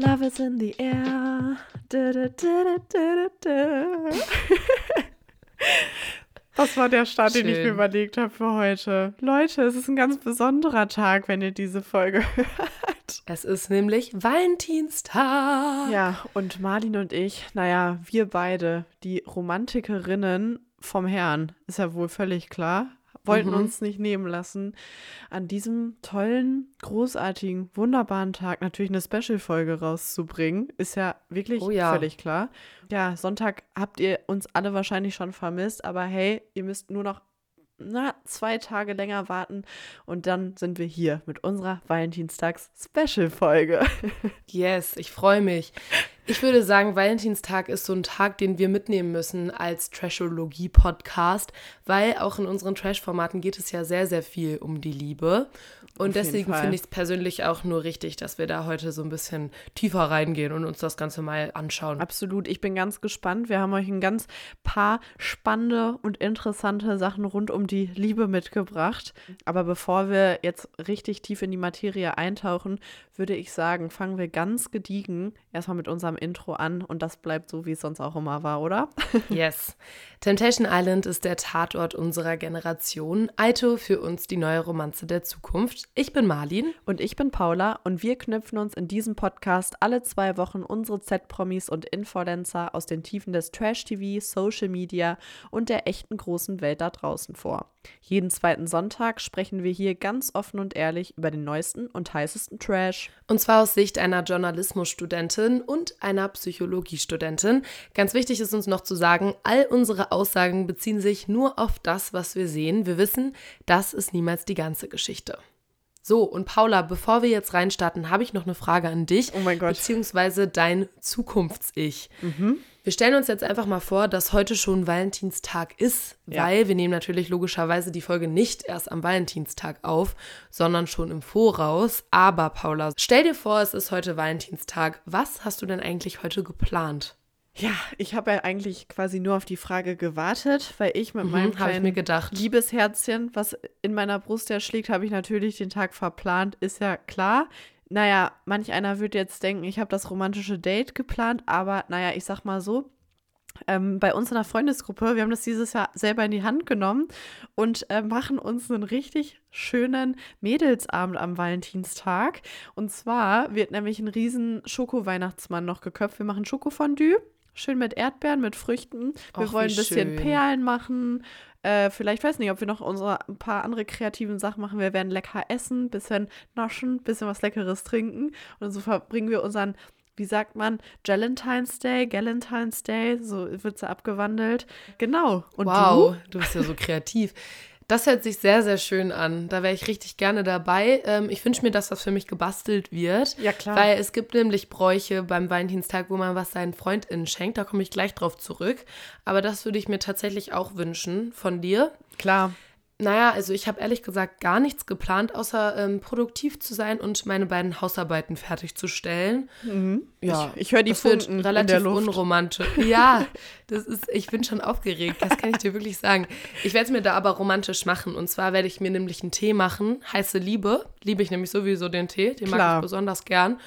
Love is in the air. Da, da, da, da, da, Das war der Start, Schön. den ich mir überlegt habe für heute. Leute, es ist ein ganz besonderer Tag, wenn ihr diese Folge hört. Es ist nämlich Valentinstag. Ja, und Marlin und ich, naja, wir beide, die Romantikerinnen vom Herrn, ist ja wohl völlig klar wollten mhm. uns nicht nehmen lassen, an diesem tollen, großartigen, wunderbaren Tag natürlich eine Special-Folge rauszubringen. Ist ja wirklich oh ja. völlig klar. Ja, Sonntag habt ihr uns alle wahrscheinlich schon vermisst, aber hey, ihr müsst nur noch na, zwei Tage länger warten und dann sind wir hier mit unserer Valentinstags-Special-Folge. yes, ich freue mich. Ich würde sagen, Valentinstag ist so ein Tag, den wir mitnehmen müssen als Trashologie-Podcast, weil auch in unseren Trash-Formaten geht es ja sehr, sehr viel um die Liebe. Und deswegen finde ich es persönlich auch nur richtig, dass wir da heute so ein bisschen tiefer reingehen und uns das Ganze mal anschauen. Absolut. Ich bin ganz gespannt. Wir haben euch ein ganz paar spannende und interessante Sachen rund um die Liebe mitgebracht. Aber bevor wir jetzt richtig tief in die Materie eintauchen, würde ich sagen, fangen wir ganz gediegen erstmal mit unserem Intro an und das bleibt so, wie es sonst auch immer war, oder? yes. Temptation Island ist der Tatort unserer Generation. Aito für uns die neue Romanze der Zukunft. Ich bin Marlin. Und ich bin Paula und wir knüpfen uns in diesem Podcast alle zwei Wochen unsere Z-Promis und Influencer aus den Tiefen des Trash-TV, Social Media und der echten großen Welt da draußen vor. Jeden zweiten Sonntag sprechen wir hier ganz offen und ehrlich über den neuesten und heißesten Trash. Und zwar aus Sicht einer Journalismusstudentin und einer Psychologiestudentin. Ganz wichtig ist uns noch zu sagen, all unsere Aussagen beziehen sich nur auf das, was wir sehen. Wir wissen, das ist niemals die ganze Geschichte. So, und Paula, bevor wir jetzt reinstarten, habe ich noch eine Frage an dich. Oh mein Gott. Beziehungsweise dein Zukunfts-Ich. Mhm. Wir stellen uns jetzt einfach mal vor, dass heute schon Valentinstag ist, ja. weil wir nehmen natürlich logischerweise die Folge nicht erst am Valentinstag auf, sondern schon im Voraus. Aber Paula, stell dir vor, es ist heute Valentinstag. Was hast du denn eigentlich heute geplant? Ja, ich habe ja eigentlich quasi nur auf die Frage gewartet, weil ich mit mhm, meinem kleinen ich Liebesherzchen, was in meiner Brust ja schlägt, habe ich natürlich den Tag verplant, ist ja klar. Naja, manch einer wird jetzt denken, ich habe das romantische Date geplant, aber naja, ich sag mal so, ähm, bei uns in der Freundesgruppe, wir haben das dieses Jahr selber in die Hand genommen und äh, machen uns einen richtig schönen Mädelsabend am Valentinstag. Und zwar wird nämlich ein riesen Schoko-Weihnachtsmann noch geköpft. Wir machen Schokofondue Schön mit Erdbeeren, mit Früchten. Wir Och, wollen ein bisschen schön. Perlen machen. Äh, vielleicht weiß nicht, ob wir noch unsere ein paar andere kreativen Sachen machen. Wir werden lecker essen, bisschen naschen, bisschen was Leckeres trinken. Und so verbringen wir unseren, wie sagt man, Galentine's Day, Galentine's Day, so wird es abgewandelt. Genau. Und wow, du? du bist ja so kreativ. Das hört sich sehr, sehr schön an. Da wäre ich richtig gerne dabei. Ähm, ich wünsche mir, dass das für mich gebastelt wird. Ja, klar. Weil es gibt nämlich Bräuche beim Valentinstag, wo man was seinen FreundInnen schenkt. Da komme ich gleich drauf zurück. Aber das würde ich mir tatsächlich auch wünschen von dir. Klar. Naja, also ich habe ehrlich gesagt gar nichts geplant, außer ähm, produktiv zu sein und meine beiden Hausarbeiten fertigzustellen. Mhm. Ja, ich, ich höre die das Funken wird relativ unromantisch. Ja, das ist, ich bin schon aufgeregt, das kann ich dir wirklich sagen. Ich werde es mir da aber romantisch machen. Und zwar werde ich mir nämlich einen Tee machen, heiße Liebe. Liebe ich nämlich sowieso den Tee, den Klar. mag ich besonders gern.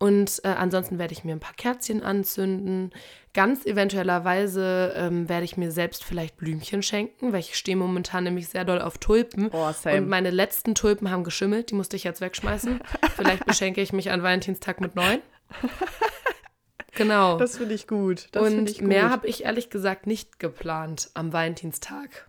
Und äh, ansonsten werde ich mir ein paar Kerzchen anzünden. Ganz eventuellerweise ähm, werde ich mir selbst vielleicht Blümchen schenken, weil ich stehe momentan nämlich sehr doll auf Tulpen. Oh, same. Und meine letzten Tulpen haben geschimmelt, die musste ich jetzt wegschmeißen. vielleicht beschenke ich mich an Valentinstag mit neun. Genau. Das finde ich gut. Das Und ich gut. mehr habe ich ehrlich gesagt nicht geplant am Valentinstag.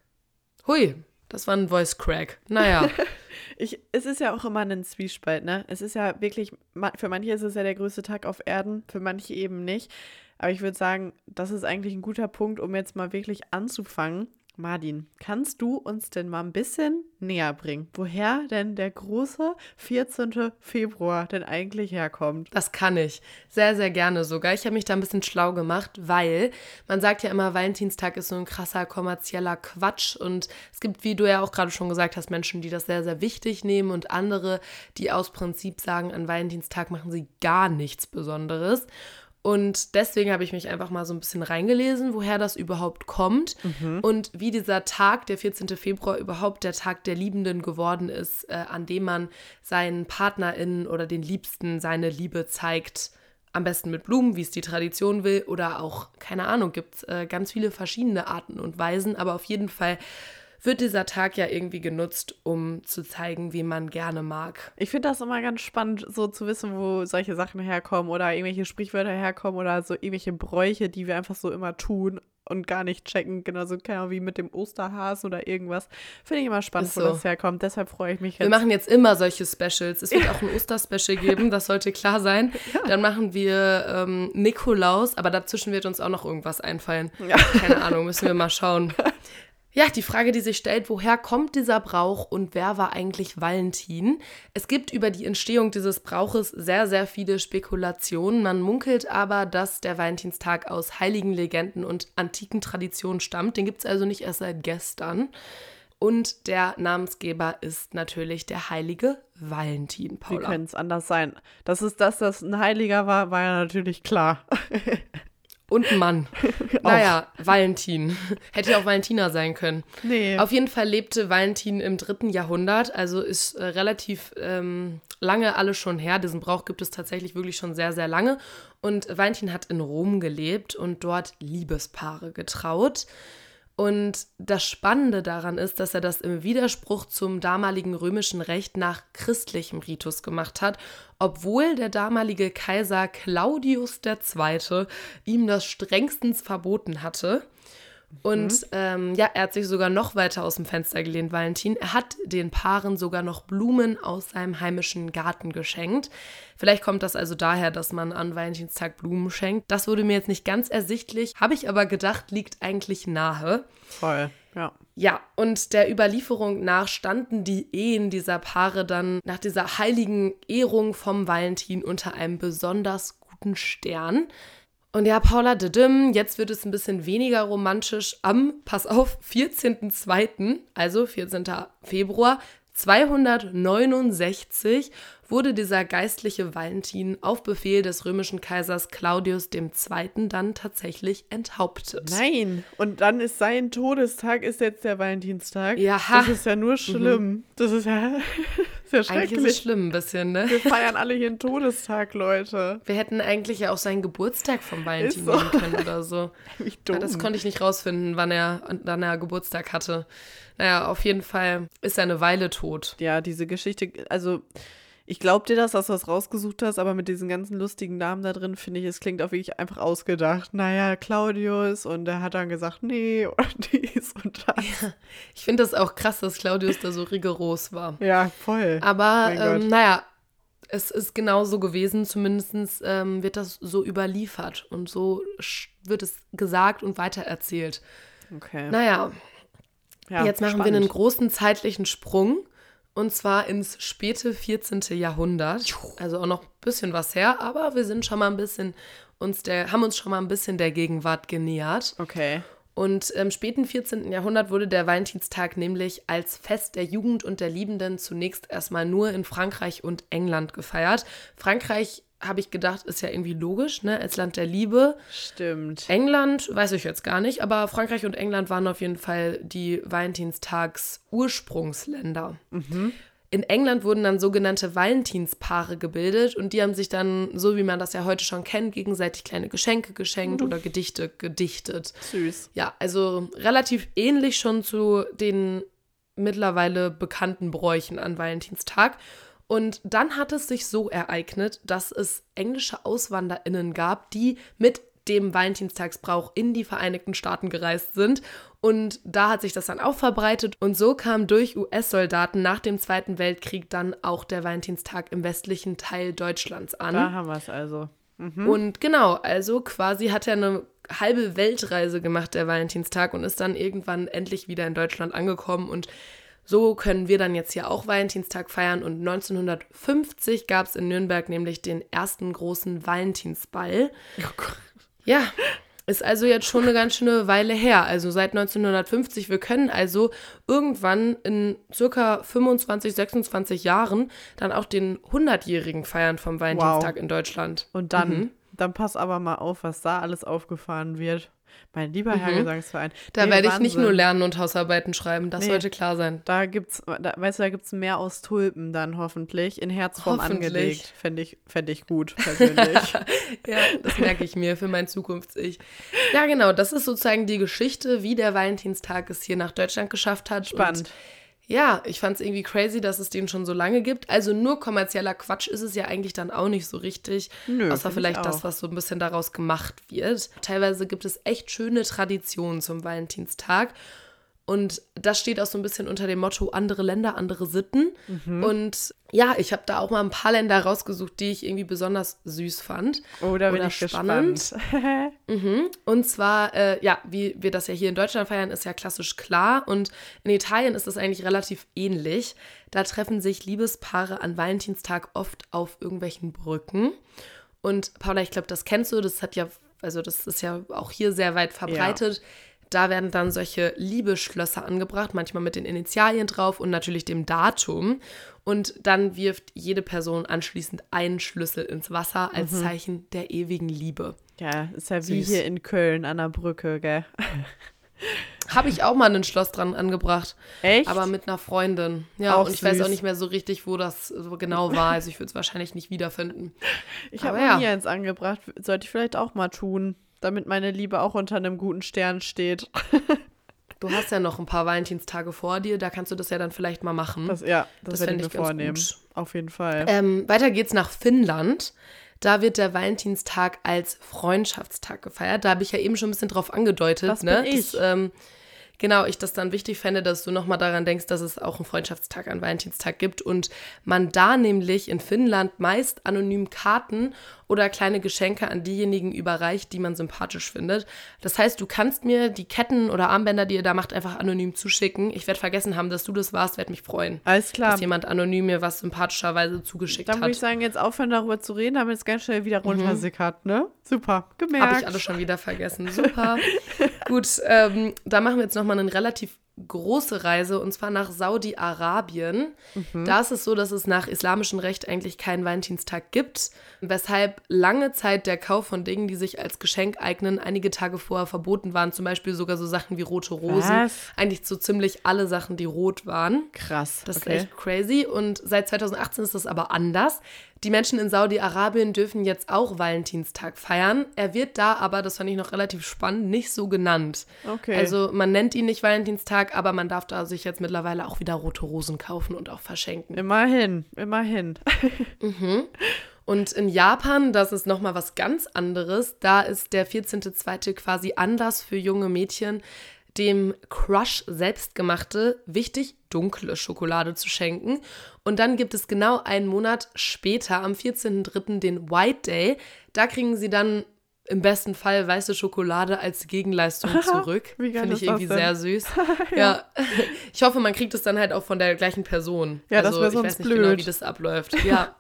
Hui, das war ein Voice Crack. Naja. ich, es ist ja auch immer ein Zwiespalt, ne? Es ist ja wirklich, für manche ist es ja der größte Tag auf Erden, für manche eben nicht. Aber ich würde sagen, das ist eigentlich ein guter Punkt, um jetzt mal wirklich anzufangen Martin, kannst du uns denn mal ein bisschen näher bringen, woher denn der große 14. Februar denn eigentlich herkommt? Das kann ich. Sehr, sehr gerne sogar. Ich habe mich da ein bisschen schlau gemacht, weil man sagt ja immer, Valentinstag ist so ein krasser kommerzieller Quatsch und es gibt, wie du ja auch gerade schon gesagt hast, Menschen, die das sehr, sehr wichtig nehmen und andere, die aus Prinzip sagen, an Valentinstag machen sie gar nichts Besonderes. Und deswegen habe ich mich einfach mal so ein bisschen reingelesen, woher das überhaupt kommt mhm. und wie dieser Tag, der 14. Februar, überhaupt der Tag der Liebenden geworden ist, äh, an dem man seinen PartnerInnen oder den Liebsten seine Liebe zeigt am besten mit Blumen, wie es die Tradition will, oder auch, keine Ahnung, gibt es äh, ganz viele verschiedene Arten und Weisen, aber auf jeden Fall wird dieser Tag ja irgendwie genutzt, um zu zeigen, wie man gerne mag. Ich finde das immer ganz spannend, so zu wissen, wo solche Sachen herkommen oder irgendwelche Sprichwörter herkommen oder so irgendwelche Bräuche, die wir einfach so immer tun und gar nicht checken. Genauso genau wie mit dem Osterhasen oder irgendwas. Finde ich immer spannend, Ist wo so. das herkommt. Deshalb freue ich mich Wir jetzt. machen jetzt immer solche Specials. Es wird auch ein Osterspecial geben, das sollte klar sein. Dann machen wir ähm, Nikolaus, aber dazwischen wird uns auch noch irgendwas einfallen. Ja. Keine Ahnung, müssen wir mal schauen. Ja, die Frage, die sich stellt, woher kommt dieser Brauch und wer war eigentlich Valentin? Es gibt über die Entstehung dieses Brauches sehr, sehr viele Spekulationen. Man munkelt aber, dass der Valentinstag aus heiligen Legenden und antiken Traditionen stammt. Den gibt es also nicht erst seit gestern. Und der Namensgeber ist natürlich der heilige Valentin, Wie Paula. könnte es anders sein? Das ist das, dass ein Heiliger war, war ja natürlich klar. Und ein Mann. naja, Valentin. Hätte ja auch Valentina sein können. Nee. Auf jeden Fall lebte Valentin im dritten Jahrhundert, also ist äh, relativ ähm, lange alles schon her. Diesen Brauch gibt es tatsächlich wirklich schon sehr, sehr lange. Und Valentin hat in Rom gelebt und dort Liebespaare getraut. Und das Spannende daran ist, dass er das im Widerspruch zum damaligen römischen Recht nach christlichem Ritus gemacht hat, obwohl der damalige Kaiser Claudius II. ihm das strengstens verboten hatte. Und ähm, ja, er hat sich sogar noch weiter aus dem Fenster gelehnt, Valentin. Er hat den Paaren sogar noch Blumen aus seinem heimischen Garten geschenkt. Vielleicht kommt das also daher, dass man an Valentinstag Blumen schenkt. Das wurde mir jetzt nicht ganz ersichtlich, habe ich aber gedacht, liegt eigentlich nahe. Voll. Ja. Ja, und der Überlieferung nach standen die Ehen dieser Paare dann nach dieser heiligen Ehrung vom Valentin unter einem besonders guten Stern. Und ja, Paula Dedim, jetzt wird es ein bisschen weniger romantisch. Am, pass auf, 14.02., also 14. Februar 269, wurde dieser geistliche Valentin auf Befehl des römischen Kaisers Claudius II. dann tatsächlich enthauptet. Nein. Und dann ist sein Todestag, ist jetzt der Valentinstag. Ja. Das ist ja nur schlimm. Das ist ja sehr Eigentlich ist es schrecklich. schlimm ein bisschen, ne? Wir feiern alle hier einen Todestag, Leute. Wir hätten eigentlich ja auch seinen Geburtstag vom Valentin so. nehmen können oder so. Wie dumm. Ja, das konnte ich nicht rausfinden, wann er, wann er Geburtstag hatte. Naja, auf jeden Fall ist er eine Weile tot. ja, diese Geschichte, also ich glaube dir das, dass du das rausgesucht hast, aber mit diesen ganzen lustigen Namen da drin, finde ich, es klingt auch wirklich einfach ausgedacht. Naja, Claudius und er hat dann gesagt, nee, oder dies und das. Ich finde das auch krass, dass Claudius da so rigoros war. Ja, voll. Aber ähm, naja, es ist genau so gewesen, zumindest ähm, wird das so überliefert und so wird es gesagt und weitererzählt. Okay. Naja, ja, Jetzt machen wir spannend. einen großen zeitlichen Sprung. Und zwar ins späte 14. Jahrhundert. Also auch noch ein bisschen was her, aber wir sind schon mal ein bisschen uns der, haben uns schon mal ein bisschen der Gegenwart genähert. Okay. Und im späten 14. Jahrhundert wurde der Valentinstag nämlich als Fest der Jugend und der Liebenden zunächst erstmal nur in Frankreich und England gefeiert. Frankreich, habe ich gedacht, ist ja irgendwie logisch, ne? Als Land der Liebe. Stimmt. England weiß ich jetzt gar nicht, aber Frankreich und England waren auf jeden Fall die Valentinstags-Ursprungsländer. In England wurden dann sogenannte Valentinspaare gebildet und die haben sich dann, so wie man das ja heute schon kennt, gegenseitig kleine Geschenke geschenkt oder Gedichte gedichtet. Süß. Ja, also relativ ähnlich schon zu den mittlerweile bekannten Bräuchen an Valentinstag. Und dann hat es sich so ereignet, dass es englische AuswanderInnen gab, die mit dem Valentinstagsbrauch in die Vereinigten Staaten gereist sind. Und da hat sich das dann auch verbreitet. Und so kam durch US-Soldaten nach dem Zweiten Weltkrieg dann auch der Valentinstag im westlichen Teil Deutschlands an. Da haben wir es also. Und genau, also quasi hat er eine halbe Weltreise gemacht, der Valentinstag, und ist dann irgendwann endlich wieder in Deutschland angekommen. Und so können wir dann jetzt hier auch Valentinstag feiern. Und 1950 gab es in Nürnberg nämlich den ersten großen Valentinsball. Ja, ist also jetzt schon eine ganz schöne Weile her. Also seit 1950. Wir können also irgendwann in circa 25, 26 Jahren dann auch den 100-jährigen feiern vom Valentinstag in Deutschland. Und dann, Mhm. dann pass aber mal auf, was da alles aufgefahren wird. Mein lieber Herr Mhm. Gesangsverein. Da Nee, werde ich nicht nur lernen und Hausarbeiten schreiben, das Nee. sollte klar sein. Da gibt's, da, weißt du, da gibt's mehr aus Tulpen dann hoffentlich, in Herzform Hoffentlich. angelegt. Fände ich, fänd ich gut, persönlich. Ja, das merke ich mir für mein Zukunfts-Ich. Ja, genau, das ist sozusagen die Geschichte, wie der Valentinstag es hier nach Deutschland geschafft hat. Spannend. Ja, ich fand es irgendwie crazy, dass es den schon so lange gibt. Also nur kommerzieller Quatsch ist es ja eigentlich dann auch nicht so richtig. Nö, außer vielleicht das, was so ein bisschen daraus gemacht wird. Teilweise gibt es echt schöne Traditionen zum Valentinstag. Und das steht auch so ein bisschen unter dem Motto andere Länder, andere Sitten. Mhm. Und ja, ich habe da auch mal ein paar Länder rausgesucht, die ich irgendwie besonders süß fand. Oh, da bin Oder ich spannend. gespannt. Mhm. Und zwar, äh, ja, wie wir das ja hier in Deutschland feiern, ist ja klassisch klar. Und in Italien ist das eigentlich relativ ähnlich. Da treffen sich Liebespaare an Valentinstag oft auf irgendwelchen Brücken. Und Paula, ich glaube, das kennst du. Das hat ja, also das ist ja auch hier sehr weit verbreitet. Da werden dann solche Liebesschlösser angebracht, manchmal mit den Initialien drauf und natürlich dem Datum. Und dann wirft jede Person anschließend einen Schlüssel ins Wasser als Zeichen der ewigen Liebe. ja, ist ja wie Süß. hier in Köln an der Brücke, gell? Habe ich auch mal ein Schloss dran angebracht. Echt? Aber mit einer Freundin. Ja, Auch und ich weiß süß. auch nicht mehr so richtig, wo das so genau war. Also ich würde es wahrscheinlich nicht wiederfinden. ich habe ja. nie eins angebracht. Sollte ich vielleicht auch mal tun, damit meine Liebe auch unter einem guten Stern steht. Du hast ja noch ein paar Valentinstage vor dir, da kannst du das ja dann vielleicht mal machen. Das, ja, das, Das werde ich mir vornehmen. gut. Auf jeden Fall. Ähm, weiter geht's nach Finnland. Da wird der Valentinstag als Freundschaftstag gefeiert. Da habe ich ja eben schon ein bisschen drauf angedeutet. Das ne? bin ich. Dass, ähm, genau, ich das dann wichtig fände, dass du nochmal daran denkst, dass es auch einen Freundschaftstag an Valentinstag gibt und man da nämlich in Finnland meist anonym Karten oder kleine Geschenke an diejenigen überreicht, die man sympathisch findet. Das heißt, du kannst mir die Ketten oder Armbänder, die ihr da macht, einfach anonym zuschicken. Ich werde vergessen haben, dass du das warst, werde mich freuen. Alles klar. Dass jemand anonym mir was sympathischerweise zugeschickt Dann hat. würde ich sagen, jetzt aufhören, darüber zu reden, damit es ganz schnell wieder runtersickert, ne? Super, gemerkt. Habe ich alles schon wieder vergessen. Super. Gut, ähm, da machen wir jetzt nochmal eine relativ große Reise und zwar nach Saudi-Arabien. Da ist es so, dass es nach islamischem Recht eigentlich keinen Valentinstag gibt, weshalb lange Zeit der Kauf von Dingen, die sich als Geschenk eignen, einige Tage vorher verboten waren. Zum Beispiel sogar so Sachen wie rote Rosen. Was? Eigentlich so ziemlich alle Sachen, die rot waren. Krass. Das okay. ist echt crazy. Und seit 2018 ist das aber anders. Die Menschen in Saudi-Arabien dürfen jetzt auch Valentinstag feiern. Er wird da aber, das fand ich noch relativ spannend, nicht so genannt. Okay. Also man nennt ihn nicht Valentinstag, aber man darf da sich jetzt mittlerweile auch wieder rote Rosen kaufen und auch verschenken. Immerhin, immerhin. Und in Japan, das ist nochmal was ganz anderes. Da ist der 14.2. quasi Anlass für junge Mädchen, dem Crush selbstgemachte, wichtig dunkle Schokolade zu schenken. Und dann gibt es genau einen Monat später, am 14.3., den White Day. Da kriegen sie dann im besten Fall weiße Schokolade als Gegenleistung zurück. Wie geil Finde ich irgendwie sehr süß. ja. Ich hoffe, man kriegt es dann halt auch von der gleichen Person. Ja, das also, wär ich weiß sonst nicht genau, blöd. wie das abläuft. Ja.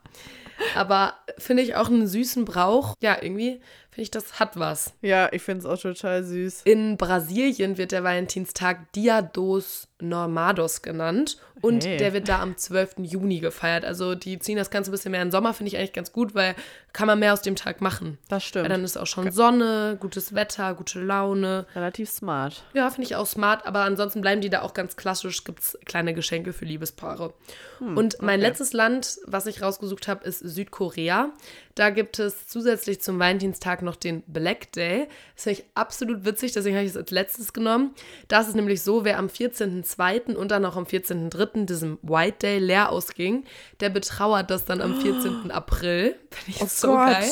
Aber finde ich auch einen süßen Brauch. Ja, irgendwie finde ich, das hat was. Ja, ich finde es auch total süß. In Brasilien wird der Valentinstag Dia dos Normados genannt und Hey. der wird da am 12. Juni gefeiert. Also die ziehen das Ganze ein bisschen mehr in den Sommer, finde ich eigentlich ganz gut, weil kann man mehr aus dem Tag machen. Das stimmt. Weil dann ist auch schon Sonne, gutes Wetter, gute Laune. Relativ smart. Ja, finde ich auch smart, aber ansonsten bleiben die da auch ganz klassisch, gibt es kleine Geschenke für Liebespaare. und mein okay. letztes Land, was ich rausgesucht habe, ist Südkorea. Da gibt es zusätzlich zum Valentinstag noch den Black Day. Das finde ich absolut witzig, deswegen habe ich es als letztes genommen. Da ist es nämlich so, wer am 14.02. und dann auch am 14.03. diesem White Day leer ausging, der betrauert das dann am 14. April. Finde ich Oh so Gott. geil.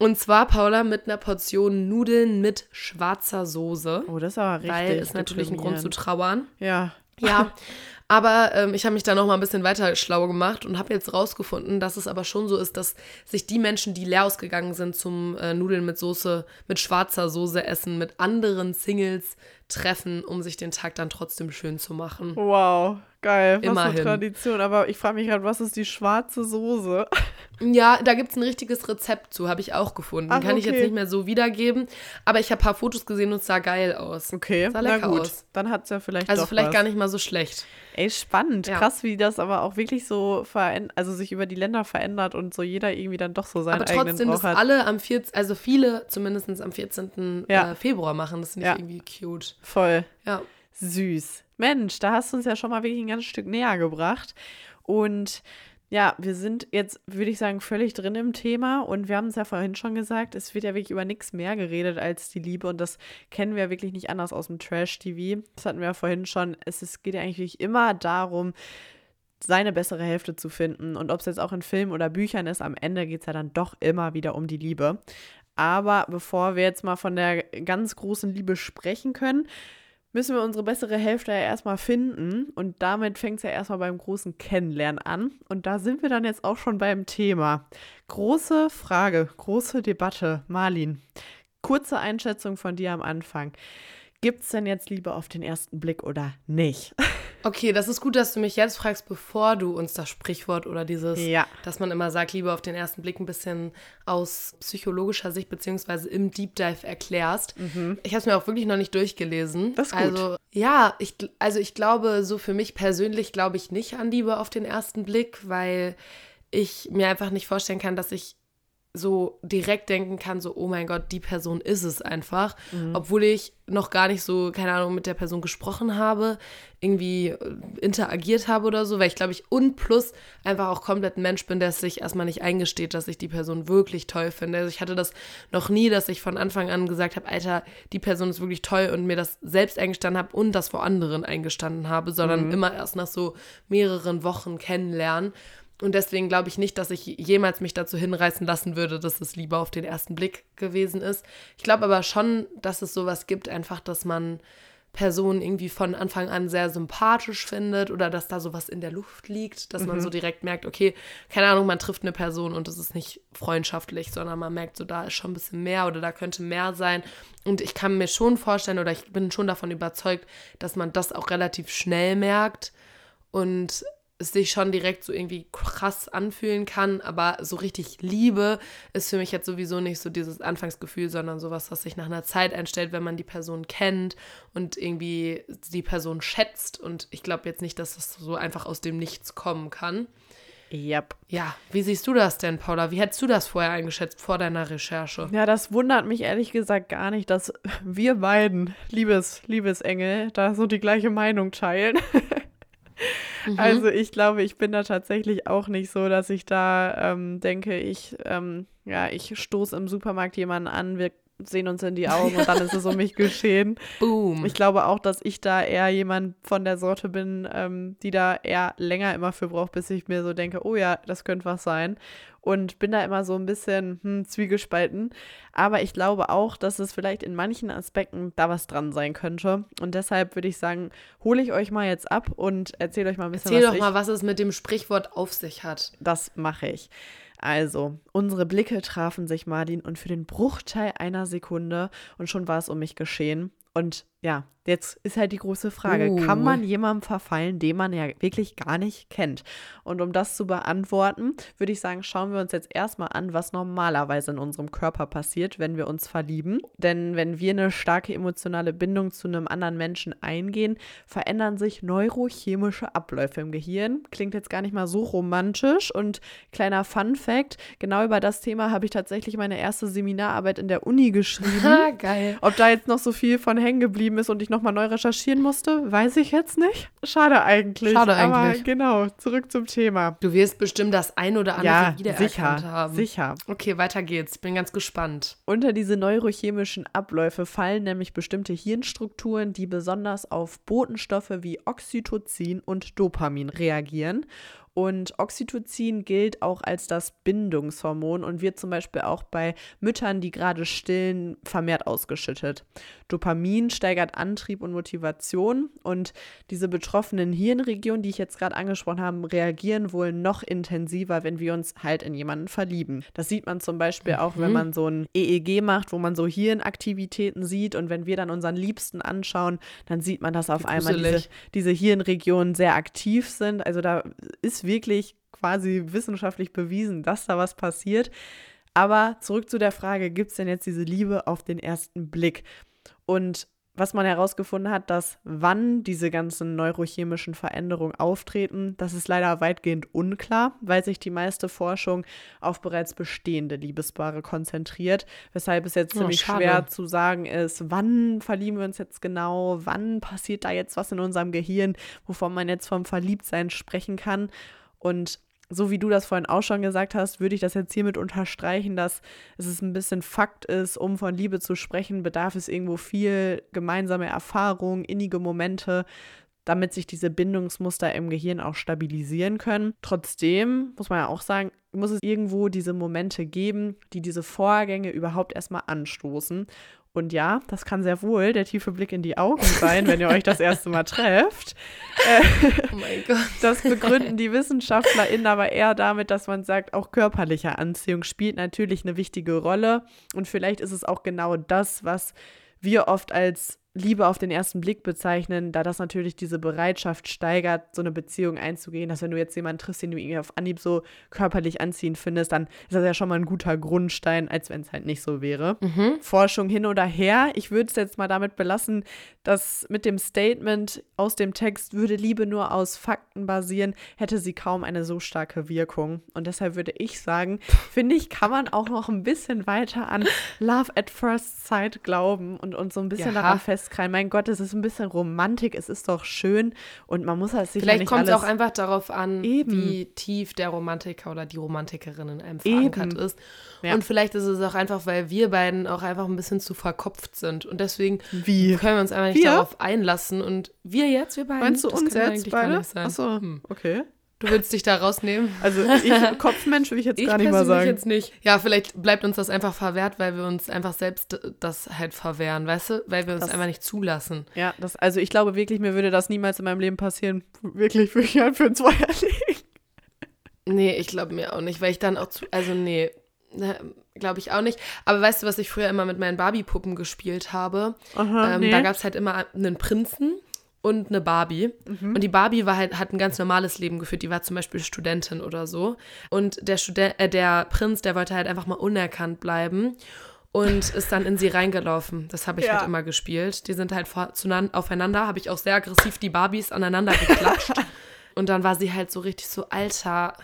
Und zwar, Paula, mit einer Portion Nudeln mit schwarzer Soße. Oh, das ist aber richtig. Weil ist natürlich ein Grund zu trauern. Ja. Ja. Aber ähm, ich habe mich da noch mal ein bisschen weiter schlau gemacht und habe jetzt rausgefunden, dass es aber schon so ist, dass sich die Menschen, die leer ausgegangen sind zum äh, Nudeln mit Soße, mit schwarzer Soße essen, mit anderen Singles treffen, um sich den Tag dann trotzdem schön zu machen. Wow. Geil, was Immerhin. eine Tradition. Aber ich frage mich gerade, was ist die schwarze Soße? Ja, da gibt es ein richtiges Rezept zu, habe ich auch gefunden. Ach, Kann ich jetzt okay. nicht mehr so wiedergeben, aber ich habe ein paar Fotos gesehen und es sah geil aus. Okay, Sah na lecker gut. aus. Dann hat es ja vielleicht Also vielleicht was. gar nicht mal so schlecht. Ey, spannend. Ja. Krass, wie das aber auch wirklich so verändert, also sich über die Länder verändert und so jeder irgendwie dann doch so seinen aber eigenen trotzdem, Brauch dass hat. alle am 14., also viele zumindest am 14. Ja. Äh, Februar machen, das finde ich Ja. irgendwie cute. Voll Ja. süß. Mensch, da hast du uns ja schon mal wirklich ein ganzes Stück näher gebracht. Und ja, wir sind jetzt, würde ich sagen, völlig drin im Thema. Und wir haben es ja vorhin schon gesagt, es wird ja wirklich über nichts mehr geredet als die Liebe. Und das kennen wir wirklich nicht anders aus dem Trash-TV. Das hatten wir ja vorhin schon. Es ist, geht ja eigentlich immer darum, seine bessere Hälfte zu finden. Und ob es jetzt auch in Filmen oder Büchern ist, am Ende geht es ja dann doch immer wieder um die Liebe. Aber bevor wir jetzt mal von der ganz großen Liebe sprechen können, müssen wir unsere bessere Hälfte ja erstmal finden. Und damit fängt es ja erstmal beim großen Kennenlernen an. Und da sind wir dann jetzt auch schon beim Thema. Große Frage, große Debatte. Marlin, kurze Einschätzung von dir am Anfang. Gibt es denn jetzt Liebe auf den ersten Blick oder nicht? Okay, das ist gut, dass du mich jetzt fragst, bevor du uns das Sprichwort oder dieses, Ja. dass man immer sagt, Liebe auf den ersten Blick ein bisschen aus psychologischer Sicht beziehungsweise im Deep Dive erklärst. Ich habe es mir auch wirklich noch nicht durchgelesen. Mhm. Das ist gut. Also ja, ich, also ich glaube, so für mich persönlich glaube ich nicht an Liebe auf den ersten Blick, weil ich mir einfach nicht vorstellen kann, dass ich so direkt denken kann, so, oh mein Gott, die Person ist es einfach. Obwohl ich noch gar nicht so, keine Ahnung, mit der Person gesprochen habe, irgendwie äh, interagiert habe oder so, weil ich glaube ich und plus einfach auch komplett ein Mensch bin, der sich erstmal nicht eingesteht, dass ich die Person wirklich toll finde. Also ich hatte das noch nie, dass ich von Anfang an gesagt habe, Alter, die Person ist wirklich toll und mir das selbst eingestanden habe und das vor anderen eingestanden habe, sondern immer erst nach so mehreren Wochen kennenlernen. Und deswegen glaube ich nicht, dass ich jemals mich dazu hinreißen lassen würde, dass es lieber auf den ersten Blick gewesen ist. Ich glaube aber schon, dass es sowas gibt, einfach, dass man Personen irgendwie von Anfang an sehr sympathisch findet oder dass da sowas in der Luft liegt, dass man so direkt merkt, okay, keine Ahnung, man trifft eine Person und es ist nicht freundschaftlich, sondern man merkt so, da ist schon ein bisschen mehr oder da könnte mehr sein. Und ich kann mir schon vorstellen oder ich bin schon davon überzeugt, dass man das auch relativ schnell merkt und es sich schon direkt so irgendwie krass anfühlen kann, aber so richtig Liebe ist für mich jetzt sowieso nicht so dieses Anfangsgefühl, sondern sowas, was sich nach einer Zeit einstellt, wenn man die Person kennt und irgendwie die Person schätzt. Und ich glaube jetzt nicht, dass das so einfach aus dem Nichts kommen kann. Yep. Ja, wie siehst du das denn, Paula? Wie hättest du das vorher eingeschätzt, vor deiner Recherche? Ja, das wundert mich ehrlich gesagt gar nicht, dass wir beiden, Liebes, Liebesengel, da so die gleiche Meinung teilen. Also ich glaube, ich bin da tatsächlich auch nicht so, dass ich da ähm, denke, ich, ähm, ja, ich stoße im Supermarkt jemanden an, wir sehen uns in die Augen und dann ist es um mich geschehen. Boom. Ich glaube auch, dass ich da eher jemand von der Sorte bin, ähm, die da eher länger immer für braucht, bis ich mir so denke, oh ja, das könnte was sein. Und bin da immer so ein bisschen hm, zwiegespalten. Aber ich glaube auch, dass es vielleicht in manchen Aspekten da was dran sein könnte. Und deshalb würde ich sagen, hole ich euch mal jetzt ab und erzähle euch mal ein bisschen Erzähl was doch ich mal, was es mit dem Sprichwort auf sich hat. das mache ich. Also, unsere Blicke trafen sich, Martin, und für den Bruchteil einer Sekunde und schon war es um mich geschehen. Und ja, jetzt ist halt die große Frage, Uh. kann man jemandem verfallen, den man ja wirklich gar nicht kennt? Und um das zu beantworten, würde ich sagen, schauen wir uns jetzt erstmal an, was normalerweise in unserem Körper passiert, wenn wir uns verlieben. Denn wenn wir eine starke emotionale Bindung zu einem anderen Menschen eingehen, verändern sich neurochemische Abläufe im Gehirn. Klingt jetzt gar nicht mal so romantisch. Und kleiner Fun Fact: Genau über das Thema habe ich tatsächlich meine erste Seminararbeit in der Uni geschrieben. Geil. Ob da jetzt noch so viel von hängen geblieben ist und ich nochmal neu recherchieren musste, weiß ich jetzt nicht. Schade eigentlich. Schade Aber eigentlich. genau, zurück zum Thema. Du wirst bestimmt das ein oder andere Ja, wiedererkannt sicher, haben. sicher. Okay, weiter geht's. Bin ganz gespannt. Unter diese neurochemischen Abläufe fallen nämlich bestimmte Hirnstrukturen, die besonders auf Botenstoffe wie Oxytocin und Dopamin reagieren. Und Oxytocin gilt auch als das Bindungshormon und wird zum Beispiel auch bei Müttern, die gerade stillen, vermehrt ausgeschüttet. Dopamin steigert Antrieb und Motivation und diese betroffenen Hirnregionen, die ich jetzt gerade angesprochen habe, reagieren wohl noch intensiver, wenn wir uns halt in jemanden verlieben. Das sieht man zum Beispiel auch, wenn mhm. man so ein EEG macht, wo man so Hirnaktivitäten sieht und wenn wir dann unseren Liebsten anschauen, dann sieht man, dass auf einmal diese, diese Hirnregionen sehr aktiv sind. Also da ist wirklich quasi wissenschaftlich bewiesen, dass da was passiert. Aber zurück zu der Frage, gibt es denn jetzt diese Liebe auf den ersten Blick? Und was man herausgefunden hat, dass wann diese ganzen neurochemischen Veränderungen auftreten, das ist leider weitgehend unklar, weil sich die meiste Forschung auf bereits bestehende Liebespaare konzentriert, weshalb es jetzt oh, ziemlich schade. schwer zu sagen ist, wann verlieben wir uns jetzt genau, wann passiert da jetzt was in unserem Gehirn, wovon man jetzt vom Verliebtsein sprechen kann. Und so wie du das vorhin auch schon gesagt hast, würde ich das jetzt hiermit unterstreichen, dass es ein bisschen Fakt ist, um von Liebe zu sprechen, bedarf es irgendwo viel gemeinsame Erfahrung, innige Momente, damit sich diese Bindungsmuster im Gehirn auch stabilisieren können. Trotzdem muss man ja auch sagen, muss es irgendwo diese Momente geben, die diese Vorgänge überhaupt erstmal anstoßen. Und ja, das kann sehr wohl der tiefe Blick in die Augen sein, wenn ihr euch das erste Mal trefft. oh mein Gott. Das begründen die WissenschaftlerInnen aber eher damit, dass man sagt, auch körperliche Anziehung spielt natürlich eine wichtige Rolle. Und vielleicht ist es auch genau das, was wir oft als Liebe auf den ersten Blick bezeichnen, da das natürlich diese Bereitschaft steigert, so eine Beziehung einzugehen, dass wenn du jetzt jemanden triffst, den du irgendwie auf Anhieb so körperlich anziehend findest, dann ist das ja schon mal ein guter Grundstein, als wenn es halt nicht so wäre. Mhm. Forschung hin oder her. Ich würde es jetzt mal damit belassen, dass mit dem Statement aus dem Text würde Liebe nur aus Fakten basieren, hätte sie kaum eine so starke Wirkung. Und deshalb würde ich sagen, finde ich, kann man auch noch ein bisschen weiter an Love at First Sight glauben und uns so ein bisschen ja. daran festhalten Eiskrein. Mein Gott, es ist ein bisschen Romantik, es ist doch schön und man muss halt sich Vielleicht kommt es auch einfach darauf an, eben. wie tief der Romantiker oder die Romantikerin in einem verankert eben. ist. Ja. Und vielleicht ist es auch einfach, weil wir beiden auch einfach ein bisschen zu verkopft sind und deswegen wie? können wir uns einfach nicht wir? darauf einlassen und wir jetzt, wir beiden. Meinst du uns jetzt beide? Achso, hm. okay. Du willst dich da rausnehmen? Also ich, Kopfmensch will ich jetzt ich gar nicht mal sagen. Ich jetzt nicht. Ja, vielleicht bleibt uns das einfach verwehrt, weil wir uns einfach selbst das halt verwehren, weißt du? Weil wir uns das, einfach nicht zulassen. Ja, das, also ich glaube wirklich, mir würde das niemals in meinem Leben passieren. Wirklich, würde ich halt für ein Zweier legen. Nee, ich glaube mir auch nicht, weil ich dann auch zu, also nee, glaube ich auch nicht. Aber weißt du, was ich früher immer mit meinen Barbie-Puppen gespielt habe? Aha, ähm, nee. Da gab es halt immer einen Prinzen und eine Barbie. Mhm. Und die Barbie war halt, hat ein ganz normales Leben geführt. Die war zum Beispiel Studentin oder so. Und der, Studen äh, der Prinz, der wollte halt einfach mal unerkannt bleiben und ist dann in sie reingelaufen. Das habe ich ja. halt immer gespielt. Die sind halt aufeinander, habe ich auch sehr aggressiv die Barbies aneinander geklatscht. und dann war sie halt so richtig so, Alter,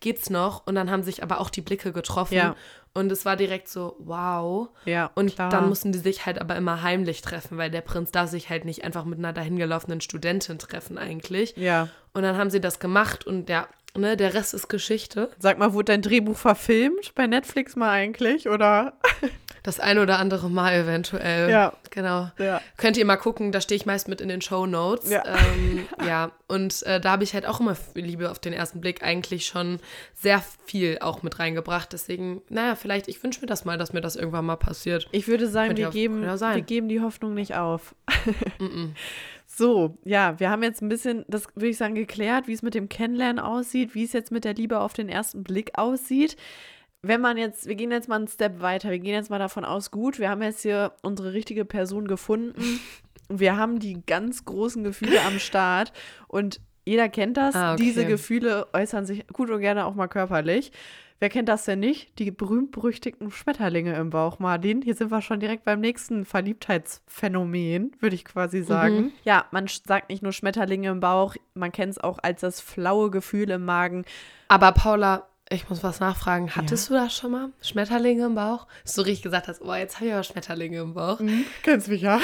geht's noch? Und dann haben sich aber auch die Blicke getroffen. Ja. Und es war direkt so, wow. Ja, und klar. dann mussten die sich halt aber immer heimlich treffen, weil der Prinz darf sich halt nicht einfach mit einer dahingelaufenen Studentin treffen eigentlich. Ja. Und dann haben sie das gemacht und ja, ne, der Rest ist Geschichte. Sag mal, wurde dein Drehbuch verfilmt bei Netflix mal eigentlich, oder? Das ein oder andere Mal eventuell. Ja. Genau. Ja. Könnt ihr mal gucken, da stehe ich meist mit in den Show Notes. Ja. Ähm, ja. Und äh, da habe ich halt auch immer Liebe auf den ersten Blick eigentlich schon sehr viel auch mit reingebracht. Deswegen, naja, vielleicht, ich wünsche mir das mal, dass mir das irgendwann mal passiert. Ich würde sagen, wir geben, wir geben die Hoffnung nicht auf. mm -mm. So, ja, wir haben jetzt ein bisschen, das würde ich sagen, geklärt, wie es mit dem Kennenlernen aussieht, wie es jetzt mit der Liebe auf den ersten Blick aussieht wenn man jetzt, wir gehen jetzt mal einen Step weiter, wir gehen jetzt mal davon aus, gut, wir haben jetzt hier unsere richtige Person gefunden, wir haben die ganz großen Gefühle am Start und jeder kennt das, ah, okay. diese Gefühle äußern sich gut und gerne auch mal körperlich. Wer kennt das denn nicht? Die berühmt-berüchtigten Schmetterlinge im Bauch, Martin. Hier sind wir schon direkt beim nächsten Verliebtheitsphänomen, würde ich quasi sagen. Mhm. Ja, man sagt nicht nur Schmetterlinge im Bauch, man kennt es auch als das flaue Gefühl im Magen. Aber Paula, ich muss was nachfragen. Hattest ja. du das schon mal? Schmetterlinge im Bauch? Dass du richtig gesagt hast, oh, jetzt habe ich aber Schmetterlinge im Bauch. Mhm, kennst mich ja.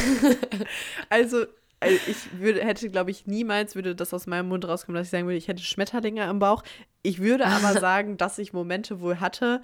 also, also, ich würde, hätte, glaube ich, niemals würde das aus meinem Mund rauskommen, dass ich sagen würde, ich hätte Schmetterlinge im Bauch. Ich würde aber sagen, dass ich Momente wohl hatte,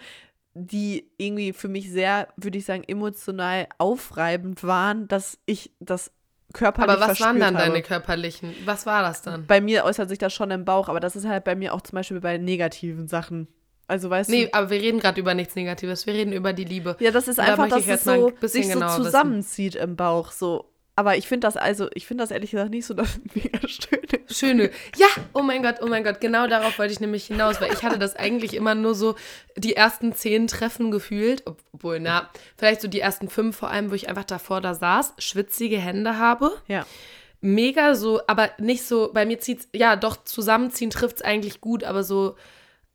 die irgendwie für mich sehr, würde ich sagen, emotional aufreibend waren, dass ich das körperlich Aber was waren dann habe. deine körperlichen? Was war das dann? Bei mir äußert sich das schon im Bauch, aber das ist halt bei mir auch zum Beispiel bei negativen Sachen. Also weißt Nee, du. aber wir reden gerade über nichts Negatives. Wir reden über die Liebe. Ja, das ist einfach, dass es so sich so genauer wissen. zusammenzieht im Bauch. So. Aber ich finde das also, ich finde das ehrlich gesagt nicht so das mega schöne. Schöne. Ja, oh mein Gott, oh mein Gott, genau darauf wollte ich nämlich hinaus, weil ich hatte das eigentlich immer nur so die ersten zehn Treffen gefühlt, obwohl, na, vielleicht so die ersten fünf vor allem, wo ich einfach davor da saß, schwitzige Hände habe. Ja. Mega so, aber nicht so, bei mir zieht's, ja, doch, zusammenziehen trifft's eigentlich gut, aber so,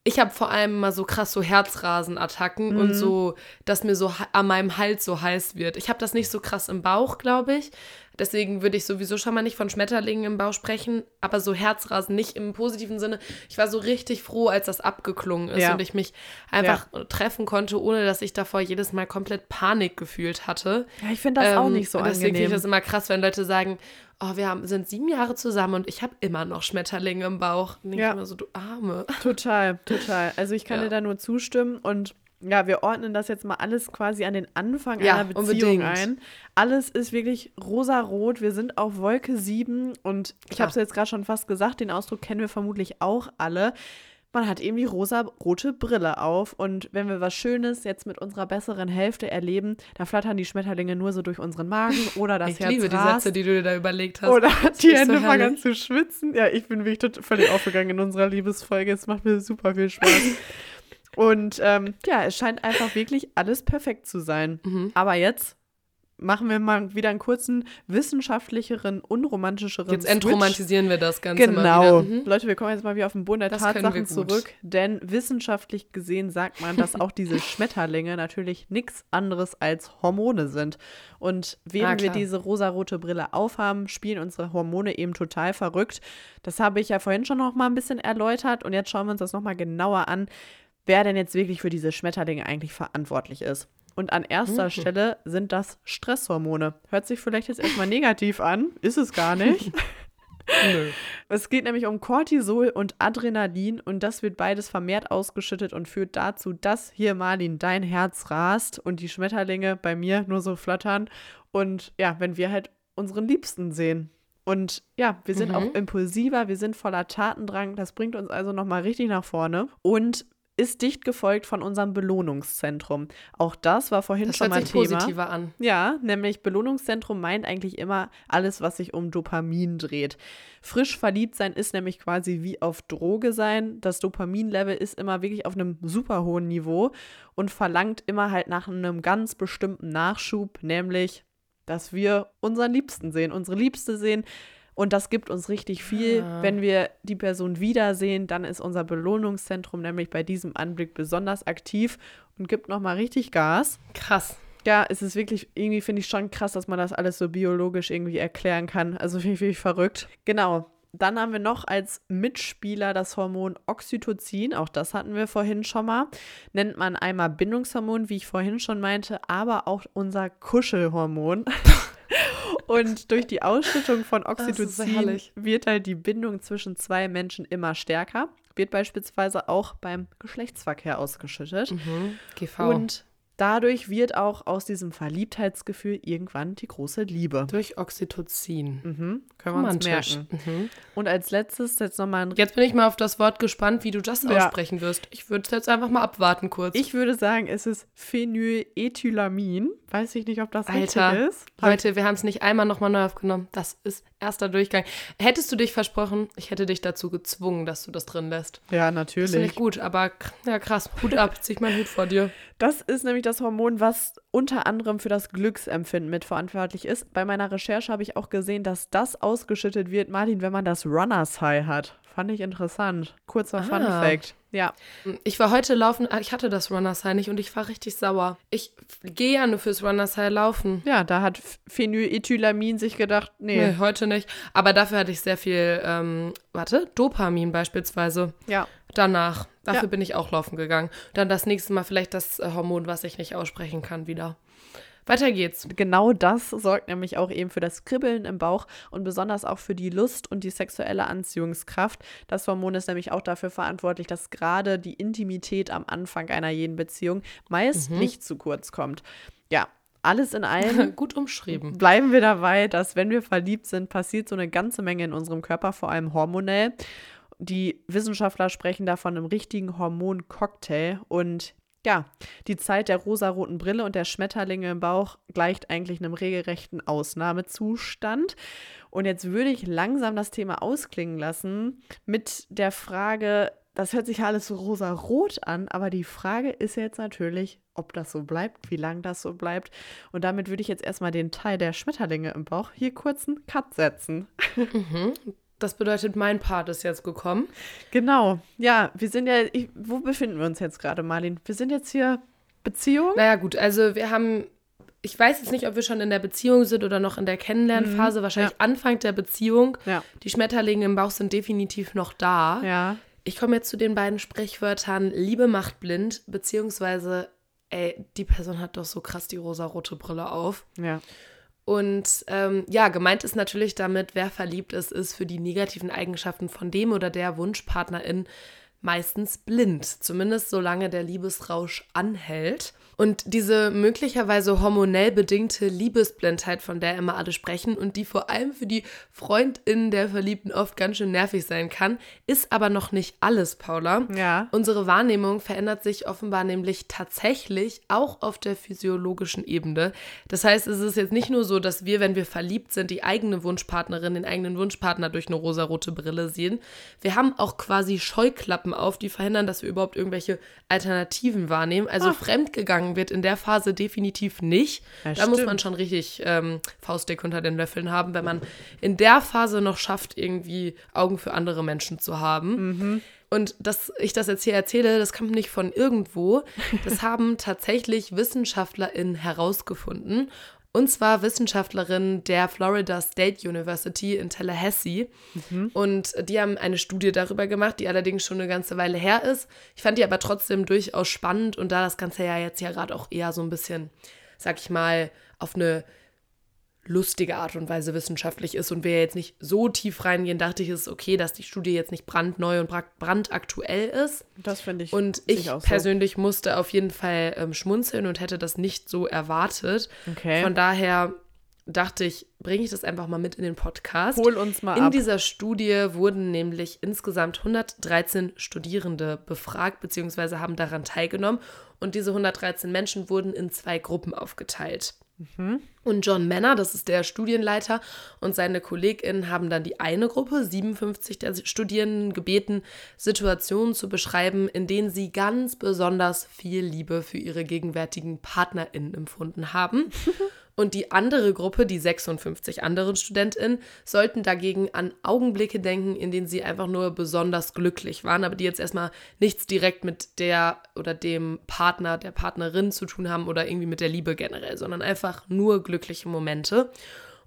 ich habe vor allem mal so krass so Herzrasenattacken und so, dass mir so an meinem Hals so heiß wird. Ich habe das nicht so krass im Bauch, glaube ich. Deswegen würde ich sowieso schon mal nicht von Schmetterlingen im Bauch sprechen, aber so Herzrasen nicht im positiven Sinne. Ich war so richtig froh, als das abgeklungen ist Ja. und ich mich einfach treffen konnte, ohne dass ich davor jedes Mal komplett Panik gefühlt hatte. Ja, ich finde das auch Ähm, nicht so und Deswegen finde ich angenehm. das immer krass, wenn Leute sagen, oh, wir haben, sind sieben Jahre zusammen und ich habe immer noch Schmetterlinge im Bauch. Denke Ja. ich immer so, du Arme. Total, total. Also ich kann Ja. dir da nur zustimmen und ja, wir ordnen das jetzt mal alles quasi an den Anfang Ja, einer Beziehung unbedingt. ein. Alles ist wirklich rosarot. Wir sind auf Wolke 7 und ich habe es jetzt gerade schon fast gesagt, den Ausdruck kennen wir vermutlich auch alle. Man hat eben die rosa-rote Brille auf und wenn wir was Schönes jetzt mit unserer besseren Hälfte erleben, da flattern die Schmetterlinge nur so durch unseren Magen oder das ich Herz liebe die rast. Sätze, die du dir da überlegt hast. Oder Das die Hände so fangen an zu schwitzen. Ja, ich bin wirklich tot- völlig aufgegangen in unserer Liebesfolge. Es macht mir super viel Spaß. Und ähm, ja, es scheint einfach wirklich alles perfekt zu sein. Mhm. Aber jetzt machen wir mal wieder einen kurzen wissenschaftlicheren, unromantischeren Jetzt Switch. entromantisieren wir das Ganze Genau. mal wieder. Mhm. Leute, wir kommen jetzt mal wieder auf den Boden der Das wir Tatsachen zurück, denn wissenschaftlich gesehen sagt man, dass auch diese Schmetterlinge natürlich nichts anderes als Hormone sind. Und während wir klar. diese rosarote Brille aufhaben, spielen unsere Hormone eben total verrückt. Das habe ich ja vorhin schon noch mal ein bisschen erläutert und jetzt schauen wir uns das noch mal genauer an, wer denn jetzt wirklich für diese Schmetterlinge eigentlich verantwortlich ist. Und an erster Mhm. Stelle sind das Stresshormone. Hört sich vielleicht jetzt erstmal negativ an, ist es gar nicht. Nö. Es geht nämlich um Cortisol und Adrenalin und das wird beides vermehrt ausgeschüttet und führt dazu, dass hier Marlin dein Herz rast und die Schmetterlinge bei mir nur so flattern und ja, wenn wir halt unseren Liebsten sehen. Und ja, wir sind Mhm. auch impulsiver, wir sind voller Tatendrang, das bringt uns also nochmal richtig nach vorne und ist dicht gefolgt von unserem Belohnungszentrum. Auch das war vorhin Das schon hört mal sich Thema. positiver an. Ja, nämlich Belohnungszentrum meint eigentlich immer alles, was sich um Dopamin dreht. Frisch verliebt sein ist nämlich quasi wie auf Droge sein. Das Dopaminlevel ist immer wirklich auf einem super hohen Niveau und verlangt immer halt nach einem ganz bestimmten Nachschub, nämlich, dass wir unseren Liebsten sehen, unsere Liebste sehen. Und das gibt uns richtig viel. Ah. Wenn wir die Person wiedersehen, dann ist unser Belohnungszentrum nämlich bei diesem Anblick besonders aktiv und gibt nochmal richtig Gas. Krass. Ja, es ist wirklich, irgendwie finde ich schon krass, dass man das alles so biologisch irgendwie erklären kann. Also finde ich wirklich verrückt. Genau. Dann haben wir noch als Mitspieler das Hormon Oxytocin. Auch das hatten wir vorhin schon mal. Nennt man einmal Bindungshormon, wie ich vorhin schon meinte, aber auch unser Kuschelhormon. Und durch die Ausschüttung von so Oxytocin wird halt die Bindung zwischen zwei Menschen immer stärker. Wird beispielsweise auch beim Geschlechtsverkehr ausgeschüttet. Mhm. GV. Und dadurch wird auch aus diesem Verliebtheitsgefühl irgendwann die große Liebe. durch Oxytocin. Mhm, können wir uns merken. Mhm. Und als letztes jetzt nochmal ein. Jetzt bin ich mal auf das Wort gespannt, wie du das Ja. aussprechen wirst. Ich würde es jetzt einfach mal abwarten kurz. Ich würde sagen, es ist Phenylethylamin. Weiß ich nicht, ob das Alter, richtig ist. Leute, wir haben es nicht einmal nochmal neu aufgenommen. Das ist erster Durchgang. Hättest du dich versprochen, ich hätte dich dazu gezwungen, dass du das drin lässt. Ja, Das finde ich natürlich. gut, aber ja krass, Hut ab, zieh ich meinen Hut vor dir. Das ist nämlich das Hormon, was unter anderem für das Glücksempfinden mitverantwortlich ist. Bei meiner Recherche habe ich auch gesehen, dass das ausgeschüttet wird, Martin, wenn man das Runners High hat. Fand ich interessant. Kurzer Fun Ah. Fact. Ja. Ich war heute laufen, ah, ich hatte das Runners High nicht und ich war richtig sauer. Ich gehe ja nur fürs Runners High laufen. Ja, da hat Phenylethylamin sich gedacht, nee. Nee, heute nicht. Aber dafür hatte ich sehr viel, ähm, warte, Dopamin beispielsweise. Ja. Danach. Dafür Ja. bin ich auch laufen gegangen. Dann das nächste Mal vielleicht das äh, Hormon, was ich nicht aussprechen kann, wieder. Weiter geht's. Genau das sorgt nämlich auch eben für das Kribbeln im Bauch und besonders auch für die Lust und die sexuelle Anziehungskraft. Das Hormon ist nämlich auch dafür verantwortlich, dass gerade die Intimität am Anfang einer jeden Beziehung meist Mhm. nicht zu kurz kommt. Ja. alles in allem Gut umschrieben. bleiben wir dabei, dass wenn wir verliebt sind, passiert so eine ganze Menge in unserem Körper, vor allem hormonell. Die Wissenschaftler sprechen da von einem richtigen Hormoncocktail und ja, die Zeit der rosaroten Brille und der Schmetterlinge im Bauch gleicht eigentlich einem regelrechten Ausnahmezustand. Und jetzt würde ich langsam das Thema ausklingen lassen mit der Frage, das hört sich alles so rosarot an, aber die Frage ist jetzt natürlich, ob das so bleibt, wie lange das so bleibt. Und damit würde ich jetzt erstmal den Teil der Schmetterlinge im Bauch hier kurz einen Cut setzen. Mhm. Das bedeutet, mein Part ist jetzt gekommen. Genau. Ja, wir sind ja, ich, wo befinden wir uns jetzt gerade, Marlin? Wir sind jetzt hier Beziehung? Naja, gut, also wir haben, ich weiß jetzt nicht, ob wir schon in der Beziehung sind oder noch in der Kennenlernphase, wahrscheinlich ja. Anfang der Beziehung. Ja. Die Schmetterlinge im Bauch sind definitiv noch da. Ja. Ich komme jetzt zu den beiden Sprichwörtern Liebe macht blind, beziehungsweise, ey, die Person hat doch so krass die rosarote Brille auf. Ja. Und ähm, ja, gemeint ist natürlich damit, wer verliebt ist, ist für die negativen Eigenschaften von dem oder der Wunschpartnerin meistens blind, zumindest solange der Liebesrausch anhält. Und diese möglicherweise hormonell bedingte Liebesblindheit, von der immer alle sprechen und die vor allem für die FreundInnen der Verliebten oft ganz schön nervig sein kann, ist aber noch nicht alles, Paula. Ja. Unsere Wahrnehmung verändert sich offenbar nämlich tatsächlich auch auf der physiologischen Ebene. Das heißt, es ist jetzt nicht nur so, dass wir, wenn wir verliebt sind, die eigene Wunschpartnerin, den eigenen Wunschpartner durch eine rosarote Brille sehen. Wir haben auch quasi Scheuklappen auf, die verhindern, dass wir überhaupt irgendwelche Alternativen wahrnehmen. Also Ach. fremdgegangen wird in der Phase definitiv nicht. Ja, da muss man schon richtig ähm, Faustdick unter den Löffeln haben, wenn man in der Phase noch schafft, irgendwie Augen für andere Menschen zu haben. Und dass ich das jetzt hier erzähle, das kommt nicht von irgendwo. Das haben tatsächlich WissenschaftlerInnen herausgefunden. Und zwar Wissenschaftlerinnen der Florida State University in Tallahassee. Und die haben eine Studie darüber gemacht, die allerdings schon eine ganze Weile her ist. Ich fand die aber trotzdem durchaus spannend. Und da das Ganze ja jetzt ja gerade auch eher so ein bisschen, sag ich mal, auf eine lustige Art und Weise wissenschaftlich ist und wir jetzt nicht so tief reingehen, dachte ich, es ist okay, dass die Studie jetzt nicht brandneu und bra- brandaktuell ist. Das finde ich. Und ich auch so. persönlich musste auf jeden Fall ähm, schmunzeln und hätte das nicht so erwartet. Okay. Von daher dachte ich, bringe ich das einfach mal mit in den Podcast. Hol uns mal In ab. dieser Studie wurden nämlich insgesamt 113 Studierende befragt bzw. haben daran teilgenommen. Und diese 113 Menschen wurden in zwei Gruppen aufgeteilt. Und John Manner, das ist der Studienleiter, und seine KollegInnen haben dann die eine Gruppe, 57 der Studierenden, gebeten, Situationen zu beschreiben, in denen sie ganz besonders viel Liebe für ihre gegenwärtigen PartnerInnen empfunden haben. Und die andere Gruppe, die 56 anderen StudentInnen, sollten dagegen an Augenblicke denken, in denen sie einfach nur besonders glücklich waren, aber die jetzt erstmal nichts direkt mit der oder dem Partner, der Partnerin zu tun haben oder irgendwie mit der Liebe generell, sondern einfach nur glückliche Momente.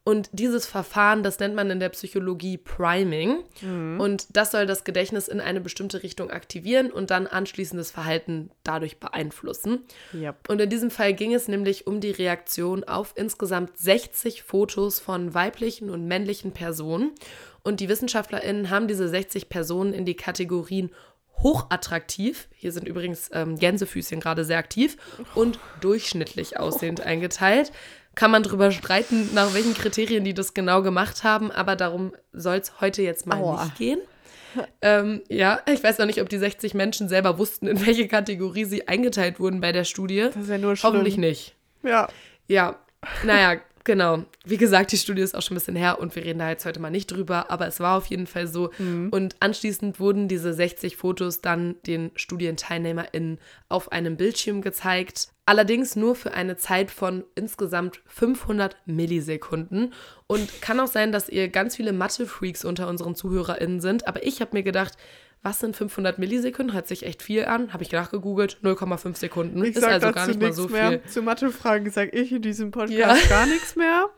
Und dieses Verfahren, das nennt man in der Psychologie Priming. Und das soll das Gedächtnis in eine bestimmte Richtung aktivieren und dann anschließendes Verhalten dadurch beeinflussen. Yep. Und in diesem Fall ging es nämlich um die Reaktion auf insgesamt 60 Fotos von weiblichen und männlichen Personen. Und die WissenschaftlerInnen haben diese 60 Personen in die Kategorien hochattraktiv, hier sind übrigens ähm, Gänsefüßchen gerade sehr aktiv, und durchschnittlich aussehend eingeteilt. Kann man drüber streiten, nach welchen Kriterien die das genau gemacht haben, aber darum soll es heute jetzt mal Aua. nicht gehen. Ähm, ja, ich weiß auch nicht, ob die 60 Menschen selber wussten, in welche Kategorie sie eingeteilt wurden bei der Studie. Das ist ja nur schlimm. Hoffentlich nicht. Ja. Ja, naja, genau. Wie gesagt, die Studie ist auch schon ein bisschen her und wir reden da jetzt heute mal nicht drüber, aber es war auf jeden Fall so. Und anschließend wurden diese 60 Fotos dann den StudienteilnehmerInnen auf einem Bildschirm gezeigt. Allerdings nur für eine Zeit von insgesamt 500 Millisekunden. Und kann auch sein, dass ihr ganz viele Mathe-Freaks unter unseren ZuhörerInnen sind, aber ich habe mir gedacht, was sind 500 Millisekunden? Hört sich echt viel an. Habe ich nachgegoogelt. 0,5 Sekunden. Ich ist also gar nicht mal nichts so mehr. viel. Zu Mathefragen sage ich in diesem Podcast Ja. gar nichts mehr.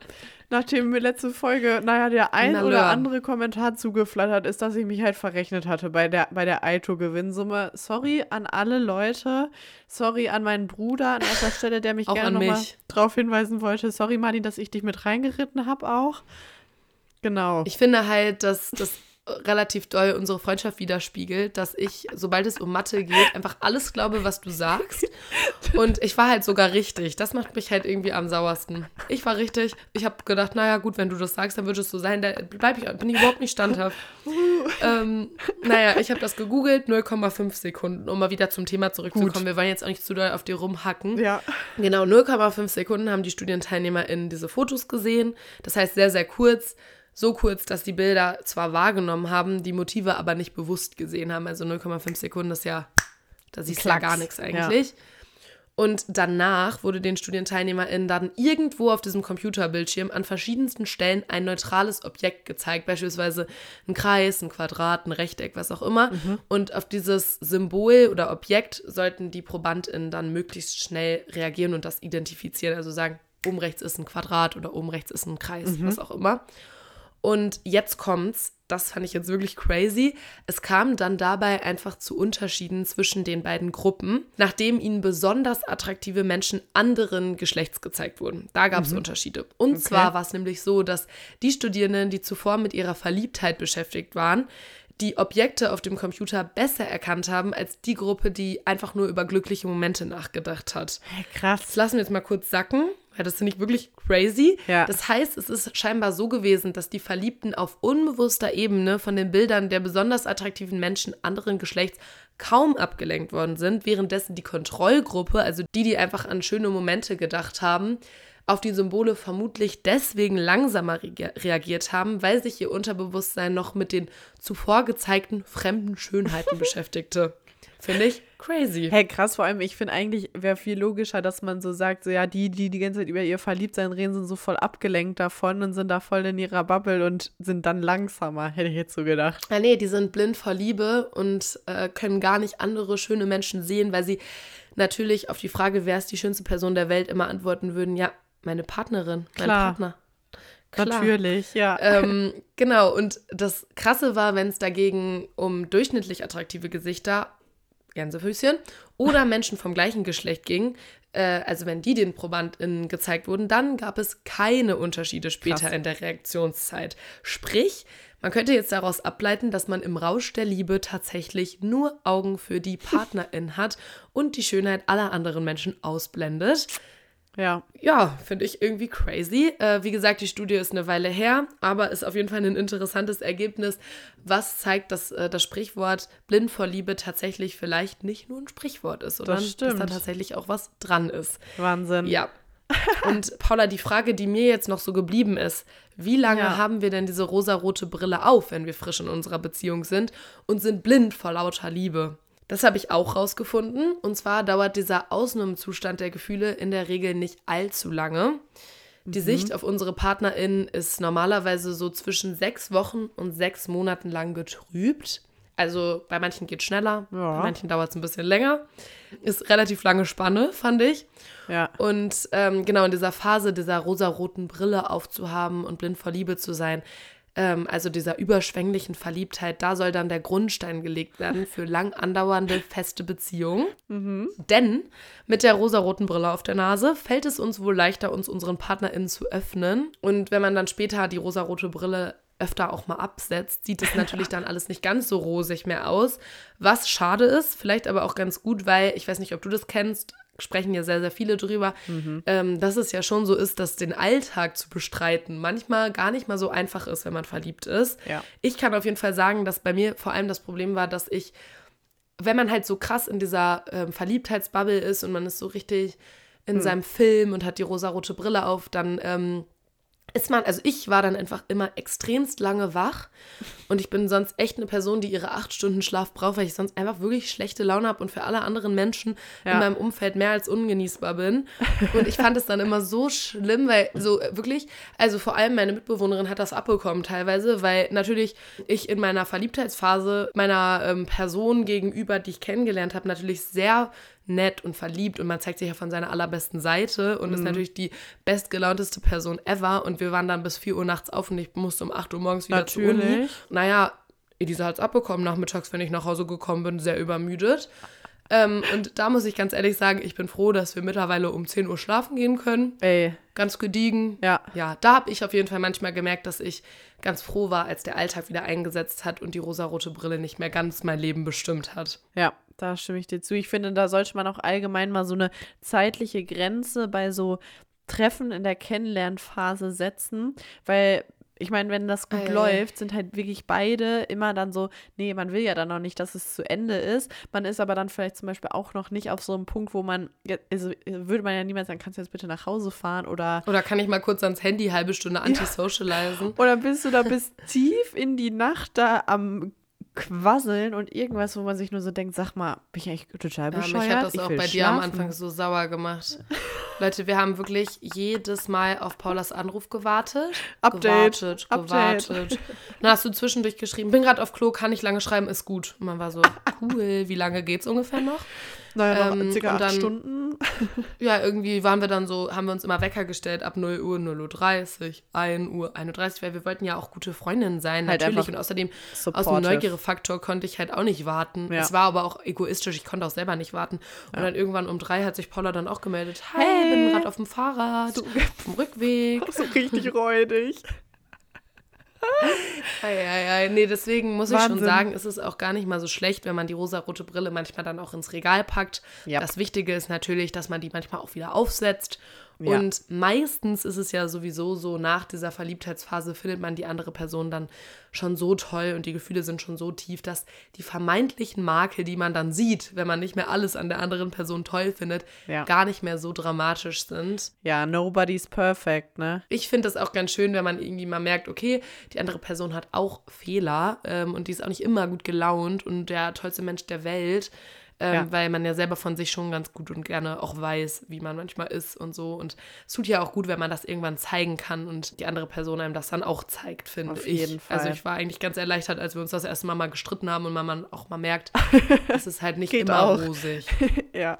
Nachdem mir letzte Folge, naja, der ein Na, oder andere Kommentar zugeflattert ist, dass ich mich halt verrechnet hatte bei der, bei der Aito-Gewinnsumme. Sorry an alle Leute. Sorry an meinen Bruder an erster Stelle, der mich Auch gerne nochmal drauf hinweisen wollte. Sorry, Martin, dass ich dich mit reingeritten habe auch. Genau. Ich finde halt, dass das relativ doll unsere Freundschaft widerspiegelt, dass ich, sobald es um Mathe geht, einfach alles glaube, was du sagst. Und ich war halt sogar richtig. Das macht mich halt irgendwie am sauersten. Ich war richtig. Ich habe gedacht, naja, gut, wenn du das sagst, dann wird es so sein. Da bleib ich, bin ich überhaupt nicht standhaft. ähm, naja, ich habe das gegoogelt, 0,5 Sekunden, um mal wieder zum Thema zurückzukommen. Gut. Wir wollen jetzt auch nicht zu doll auf dir rumhacken. Ja. Genau, 0,5 Sekunden haben die StudienteilnehmerInnen diese Fotos gesehen. Das heißt, sehr, sehr kurz so kurz, dass die Bilder zwar wahrgenommen haben, die Motive aber nicht bewusst gesehen haben. Also 0,5 Sekunden ist ja, da siehst du ja gar nichts eigentlich. Ja. Und danach wurde den StudienteilnehmerInnen dann irgendwo auf diesem Computerbildschirm an verschiedensten Stellen ein neutrales Objekt gezeigt, beispielsweise ein Kreis, ein Quadrat, ein Rechteck, was auch immer. Mhm. Und auf dieses Symbol oder Objekt sollten die ProbandInnen dann möglichst schnell reagieren und das identifizieren. Also sagen, oben rechts ist ein Quadrat oder oben rechts ist ein Kreis, mhm. was auch immer. Und jetzt kommt's, das fand ich jetzt wirklich crazy. Es kam dann dabei einfach zu Unterschieden zwischen den beiden Gruppen, nachdem ihnen besonders attraktive Menschen anderen Geschlechts gezeigt wurden. Da gab es mhm. Unterschiede. Und okay. zwar war es nämlich so, dass die Studierenden, die zuvor mit ihrer Verliebtheit beschäftigt waren, die Objekte auf dem Computer besser erkannt haben als die Gruppe, die einfach nur über glückliche Momente nachgedacht hat. Krass. Das lassen wir jetzt mal kurz sacken. Ja, das finde ich wirklich crazy. Ja. Das heißt, es ist scheinbar so gewesen, dass die Verliebten auf unbewusster Ebene von den Bildern der besonders attraktiven Menschen anderen Geschlechts kaum abgelenkt worden sind, währenddessen die Kontrollgruppe, also die, die einfach an schöne Momente gedacht haben, auf die Symbole vermutlich deswegen langsamer reagiert haben, weil sich ihr Unterbewusstsein noch mit den zuvor gezeigten fremden Schönheiten beschäftigte. Finde ich crazy. Hey, krass, vor allem, ich finde eigentlich, wäre viel logischer, dass man so sagt, so ja, die, die die ganze Zeit über ihr Verliebtsein reden, sind so voll abgelenkt davon und sind da voll in ihrer Bubble und sind dann langsamer, hätte ich jetzt so gedacht. Ja, nee, die sind blind vor Liebe und äh, können gar nicht andere schöne Menschen sehen, weil sie natürlich auf die Frage, wer ist die schönste Person der Welt, immer antworten würden, ja, meine Partnerin, mein Klar. Partner. Klar. Natürlich, ja. Ähm, genau, und das Krasse war, wenn es dagegen um durchschnittlich attraktive Gesichter Gänsefüßchen, oder Menschen vom gleichen Geschlecht ging, äh, also wenn die den ProbandInnen gezeigt wurden, dann gab es keine Unterschiede später Krass. in der Reaktionszeit. Sprich, man könnte jetzt daraus ableiten, dass man im Rausch der Liebe tatsächlich nur Augen für die Partnerin hat und die Schönheit aller anderen Menschen ausblendet. Ja. Ja, finde ich irgendwie crazy. Äh, wie gesagt, die Studie ist eine Weile her, aber ist auf jeden Fall ein interessantes Ergebnis, was zeigt, dass äh, das Sprichwort blind vor Liebe tatsächlich vielleicht nicht nur ein Sprichwort ist, sondern das dass da tatsächlich auch was dran ist. Wahnsinn. Ja. Und Paula, die Frage, die mir jetzt noch so geblieben ist, wie lange ja. haben wir denn diese rosarote Brille auf, wenn wir frisch in unserer Beziehung sind und sind blind vor lauter Liebe? Das habe ich auch rausgefunden. Und zwar dauert dieser Ausnahmezustand der Gefühle in der Regel nicht allzu lange. Die mhm. Sicht auf unsere PartnerInnen ist normalerweise so zwischen sechs Wochen und sechs Monaten lang getrübt. Also bei manchen geht es schneller, ja. bei manchen dauert es ein bisschen länger. Ist relativ lange Spanne, fand ich. Ja. Und ähm, genau in dieser Phase dieser rosaroten Brille aufzuhaben und blind vor Liebe zu sein, ähm, also dieser überschwänglichen Verliebtheit, da soll dann der Grundstein gelegt werden für lang andauernde feste Beziehungen. Mhm. Denn mit der rosaroten Brille auf der Nase fällt es uns wohl leichter, uns unseren PartnerInnen zu öffnen. Und wenn man dann später die rosarote Brille öfter auch mal absetzt, sieht es natürlich dann alles nicht ganz so rosig mehr aus. Was schade ist, vielleicht aber auch ganz gut, weil ich weiß nicht, ob du das kennst, sprechen ja sehr, sehr viele drüber, mhm. ähm, dass es ja schon so ist, dass den Alltag zu bestreiten manchmal gar nicht mal so einfach ist, wenn man verliebt ist. Ja. Ich kann auf jeden Fall sagen, dass bei mir vor allem das Problem war, dass ich, wenn man halt so krass in dieser ähm, Verliebtheitsbubble ist und man ist so richtig in mhm. seinem Film und hat die rosarote Brille auf, dann ähm, ist man, also ich war dann einfach immer extremst lange wach und ich bin sonst echt eine Person, die ihre acht Stunden Schlaf braucht, weil ich sonst einfach wirklich schlechte Laune habe und für alle anderen Menschen ja. in meinem Umfeld mehr als ungenießbar bin. Und ich fand es dann immer so schlimm, weil so wirklich, also vor allem meine Mitbewohnerin hat das abbekommen teilweise, weil natürlich ich in meiner Verliebtheitsphase meiner ähm, Person gegenüber, die ich kennengelernt habe, natürlich sehr nett und verliebt und man zeigt sich ja von seiner allerbesten Seite und mhm. ist natürlich die bestgelaunteste Person ever und wir waren dann bis 4 Uhr nachts auf und ich musste um 8 Uhr morgens wieder natürlich. zur Uni. Naja, Elisa hat es abbekommen nachmittags, wenn ich nach Hause gekommen bin, sehr übermüdet. Ähm, und da muss ich ganz ehrlich sagen, ich bin froh, dass wir mittlerweile um 10 Uhr schlafen gehen können. Ey. Ganz gediegen. Ja. Ja, da habe ich auf jeden Fall manchmal gemerkt, dass ich ganz froh war, als der Alltag wieder eingesetzt hat und die rosarote Brille nicht mehr ganz mein Leben bestimmt hat. Ja, da stimme ich dir zu. Ich finde, da sollte man auch allgemein mal so eine zeitliche Grenze bei so Treffen in der Kennenlernphase setzen, weil ich meine, wenn das gut ei. läuft, sind halt wirklich beide immer dann so, nee, man will ja dann noch nicht, dass es zu Ende ist. Man ist aber dann vielleicht zum Beispiel auch noch nicht auf so einem Punkt, wo man, ja, also würde man ja niemals sagen, kannst du jetzt bitte nach Hause fahren oder Oder kann ich mal kurz ans Handy halbe Stunde anti-socialisen? oder bist du da bis tief in die Nacht da am Quasseln und irgendwas, wo man sich nur so denkt, sag mal, bin ich eigentlich total Ja, bescheuert? mich hat das Ich auch bei dir am schlafen. Anfang so sauer gemacht. Leute, wir haben wirklich jedes Mal auf Paulas Anruf gewartet. Update, Gewartet, Update. gewartet. Dann hast du zwischendurch geschrieben, bin gerade auf Klo, kann nicht lange schreiben, ist gut. Und man war so, cool, wie lange geht's ungefähr noch? Naja, Ähm, circa acht dann- Stunden. Ja, irgendwie waren wir dann so, haben wir uns immer Wecker gestellt ab 0 Uhr, 0 Uhr 30, 1 Uhr, 31, weil wir wollten ja auch gute Freundinnen sein, Halt natürlich. Und außerdem, aus dem supportive. Neugierefaktor konnte ich halt auch nicht warten. Ja. Es war aber auch egoistisch, ich konnte auch selber nicht warten. Und dann irgendwann um drei hat sich Paula dann auch gemeldet, hey, Hey. bin gerade auf dem Fahrrad, So- auf dem Rückweg. So richtig räudig. Eieiei, nee, deswegen muss ich schon Wahnsinn. sagen, ist es auch gar nicht mal so schlecht, wenn man die rosarote Brille manchmal dann auch ins Regal packt. Ja. Das Wichtige ist natürlich, dass man die manchmal auch wieder aufsetzt. Ja. Und meistens ist es ja sowieso so, nach dieser Verliebtheitsphase findet man die andere Person dann schon so toll und die Gefühle sind schon so tief, dass die vermeintlichen Makel, die man dann sieht, wenn man nicht mehr alles an der anderen Person toll findet, Ja. gar nicht mehr so dramatisch sind. Ja, nobody's perfect, ne? Ich finde das auch ganz schön, wenn man irgendwie mal merkt, okay, die andere Person hat auch Fehler ähm, und die ist auch nicht immer gut gelaunt und der tollste Mensch der Welt, ähm, Ja. weil man ja selber von sich schon ganz gut und gerne auch weiß, wie man manchmal ist und so. Und es tut ja auch gut, wenn man das irgendwann zeigen kann und die andere Person einem das dann auch zeigt, finde Auf ich. jeden Fall. Also ich war eigentlich ganz erleichtert, als wir uns das erste Mal mal gestritten haben und man, man auch mal merkt, es ist halt nicht immer auch. rosig. Ja.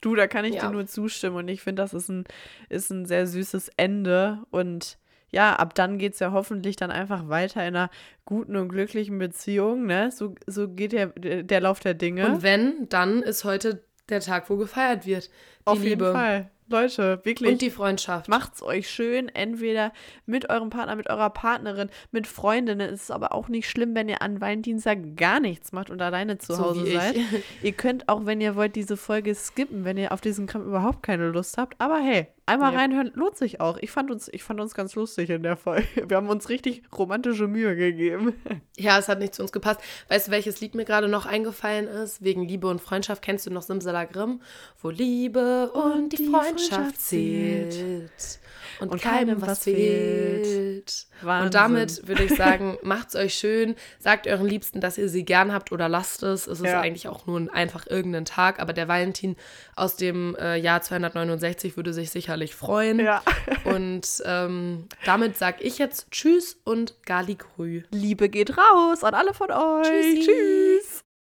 Du, da kann ich Ja. dir nur zustimmen und ich finde, das ist ein, ist ein sehr süßes Ende und ja, ab dann geht es ja hoffentlich dann einfach weiter in einer guten und glücklichen Beziehung, ne? So, so geht der, der Lauf der Dinge. Und wenn, dann ist heute der Tag, wo gefeiert wird. Die Auf Liebe jeden Fall. Leute, wirklich. und die Freundschaft. Macht's euch schön, entweder mit eurem Partner, mit eurer Partnerin, mit Freundinnen. Es ist aber auch nicht schlimm, wenn ihr an Valentinstag gar nichts macht und alleine zu So Hause seid. Ihr könnt auch, wenn ihr wollt, diese Folge skippen, wenn ihr auf diesen Kram überhaupt keine Lust habt. Aber hey, einmal Ja. reinhören lohnt sich auch. Ich fand, uns, ich fand uns ganz lustig in der Folge. Wir haben uns richtig romantische Mühe gegeben. Ja, es hat nicht zu uns gepasst. Weißt du, welches Lied mir gerade noch eingefallen ist? Wegen Liebe und Freundschaft. Kennst du noch Simsalagrim? Wo Liebe und, die, Freundschaft, zählt. Und, Und keinem was fehlt. fehlt. Und Wahnsinn. damit würde ich sagen, macht's euch schön. Sagt euren Liebsten, dass ihr sie gern habt oder lasst es. Es ist Ja. eigentlich auch nur ein, einfach irgendein Tag. Aber der Valentin aus dem äh, Jahr 269 würde sich sicherlich freuen. Ja. Und ähm, damit sag ich jetzt Tschüss und Galigrü. Liebe geht raus an alle von euch. Tschüssi. Tschüss.